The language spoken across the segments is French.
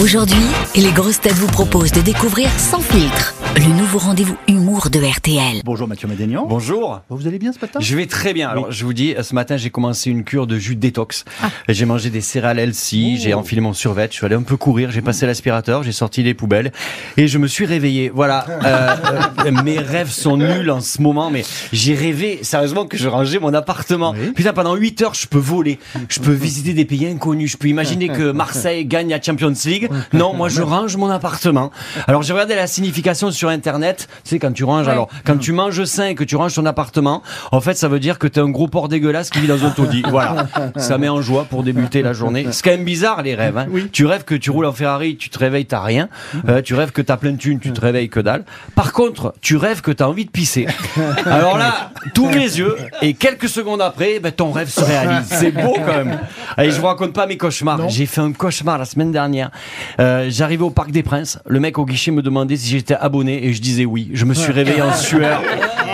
Aujourd'hui, les grosses têtes vous proposent de découvrir Sans filtre, le nouveau rendez-vous humour de RTL. Bonjour Mathieu Madénian. Bonjour. Vous allez bien ce matin? Je vais très bien. Alors, je vous dis, ce matin, j'ai commencé une cure de jus détox. Ah. J'ai mangé des céréales healthy, j'ai enfilé mon survêt, je suis allé un peu courir, j'ai passé l'aspirateur, j'ai sorti les poubelles et je me suis réveillé. Voilà. Euh, euh, mes rêves sont nuls en ce moment, mais j'ai rêvé, sérieusement, que je rangeais mon appartement. Oui. Putain, pendant 8 heures, je peux voler. Je peux visiter des pays inconnus. Je peux imaginer que Marseille gagne la Champions League. Non, moi, je range mon appartement. Alors, j'ai regardé la signification sur Internet. Tu sais, quand tu ranges, alors, quand tu manges sain et que tu ranges ton appartement, en fait, ça veut dire que t'es un gros porc dégueulasse qui vit dans un taudis. Voilà. Ça met en joie pour débuter la journée. C'est quand même bizarre, les rêves. hein. Tu rêves que tu roules en Ferrari, tu te réveilles, t'as rien. Euh, tu rêves que t'as plein de thunes, tu te réveilles que dalle. Par contre, tu rêves que t'as envie de pisser. Alors là, tous mes yeux, et quelques secondes après, ben, ton rêve se réalise. C'est beau quand même. Allez, je vous raconte pas mes cauchemars. J'ai fait un cauchemar la semaine dernière. Euh, J'arrivais au Parc des Princes. Le mec au guichet me demandait si j'étais abonné et je disais oui. Je me suis réveillé en sueur.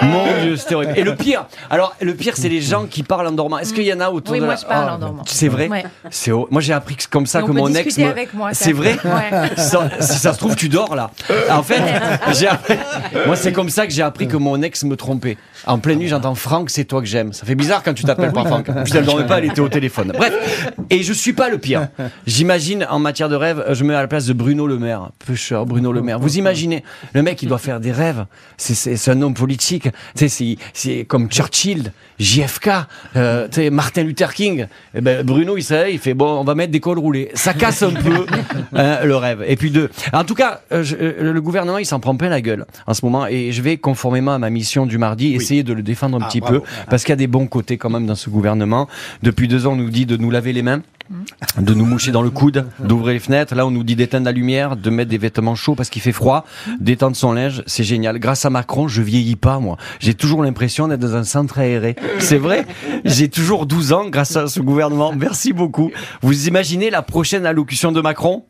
Mon Dieu, c'était horrible. Et le pire, alors le pire, c'est les gens qui parlent en dormant. Est-ce qu'il y en a autour Oui, de moi, la- je parle Ah, en dormant. C'est vrai. Ouais. C'est hor- moi j'ai appris que c'est comme ça Et on que peut mon ex discuter me. avec moi, ça. C'est vrai. Ouais. Ça- si ça se trouve, tu dors là. En fait, j'ai appris- moi c'est comme ça que j'ai appris que mon ex me trompait. En pleine nuit, j'entends Franck, c'est toi que j'aime. Ça fait bizarre quand tu t'appelles pas Franck. Puis elle dormait pas, elle était au téléphone. Bref, et je suis pas le pire. J'imagine en matière de rêve, je me mets à la place de Bruno Le Maire, pêcheur Bruno Le Maire. Vous imaginez le mec, il doit faire des rêves. C'est c'est c'est un homme politique. Tu sais, c'est comme Churchill, JFK, euh, tu sais, Martin Luther King. Eh ben Bruno, il réveille, il fait bon, on va mettre des cols roulés. Ça casse un peu hein, le rêve. Et puis deux. En tout cas, euh, je- euh, le gouvernement, il s'en prend plein la gueule en ce moment, et je vais conformément à ma mission du mardi essayer de le défendre un petit peu, parce qu'il y a des bons côtés quand même dans ce gouvernement. Depuis deux ans, on nous dit de nous laver les mains de nous moucher dans le coude, d'ouvrir les fenêtres. Là, on nous dit d'éteindre la lumière, de mettre des vêtements chauds parce qu'il fait froid, d'étendre son linge. C'est génial. Grâce à Macron, je vieillis pas, moi. J'ai toujours l'impression d'être dans un centre aéré. C'est vrai. J'ai toujours 12 ans grâce à ce gouvernement. Merci beaucoup. Vous imaginez la prochaine allocution de Macron?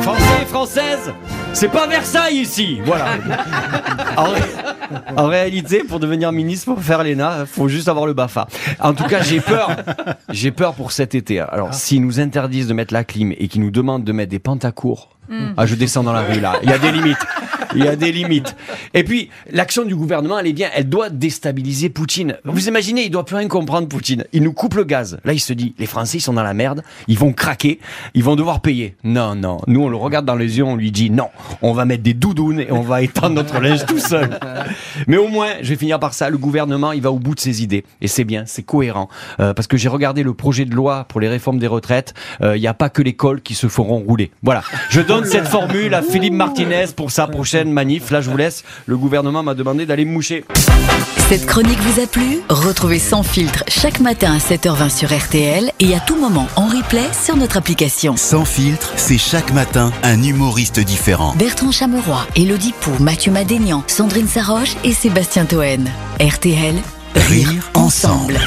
Français et Françaises, c'est pas Versailles ici. Voilà. En, ré- en réalité, pour devenir ministre, pour faire l'ENA, faut juste avoir le BAFA. En tout cas, j'ai peur. J'ai peur pour cet été. Alors, s'ils nous interdisent de mettre la clim et qu'ils nous demandent de mettre des pantacours, ah, je descends dans la rue là. Il y a des limites. Il y a des limites. Et puis, l'action du gouvernement, elle est bien. Elle doit déstabiliser Poutine. Vous imaginez, il doit plus rien comprendre, Poutine. Il nous coupe le gaz. Là, il se dit, les Français, ils sont dans la merde. Ils vont craquer. Ils vont devoir payer. Non, non. Nous, on le regarde dans les yeux, on lui dit, non. On va mettre des doudounes et on va étendre notre linge tout seul. Mais au moins, je vais finir par ça. Le gouvernement, il va au bout de ses idées. Et c'est bien, c'est cohérent. Euh, parce que j'ai regardé le projet de loi pour les réformes des retraites. Euh, Il n'y a pas que l'école qui se feront rouler. Voilà. Je donne cette formule à Philippe Martinez pour sa prochaine manif. Là, je vous laisse. Le gouvernement m'a demandé d'aller me moucher. Cette chronique vous a plu? Retrouvez Sans filtre chaque matin à 7h20 sur RTL et à tout moment en replay sur notre application. Sans filtre, c'est chaque matin un humoriste différent. Bertrand Chameroy, Elodie Pou, Mathieu Madénian, Sandrine Saroche et Sébastien Toen. RTL, Rire ensemble.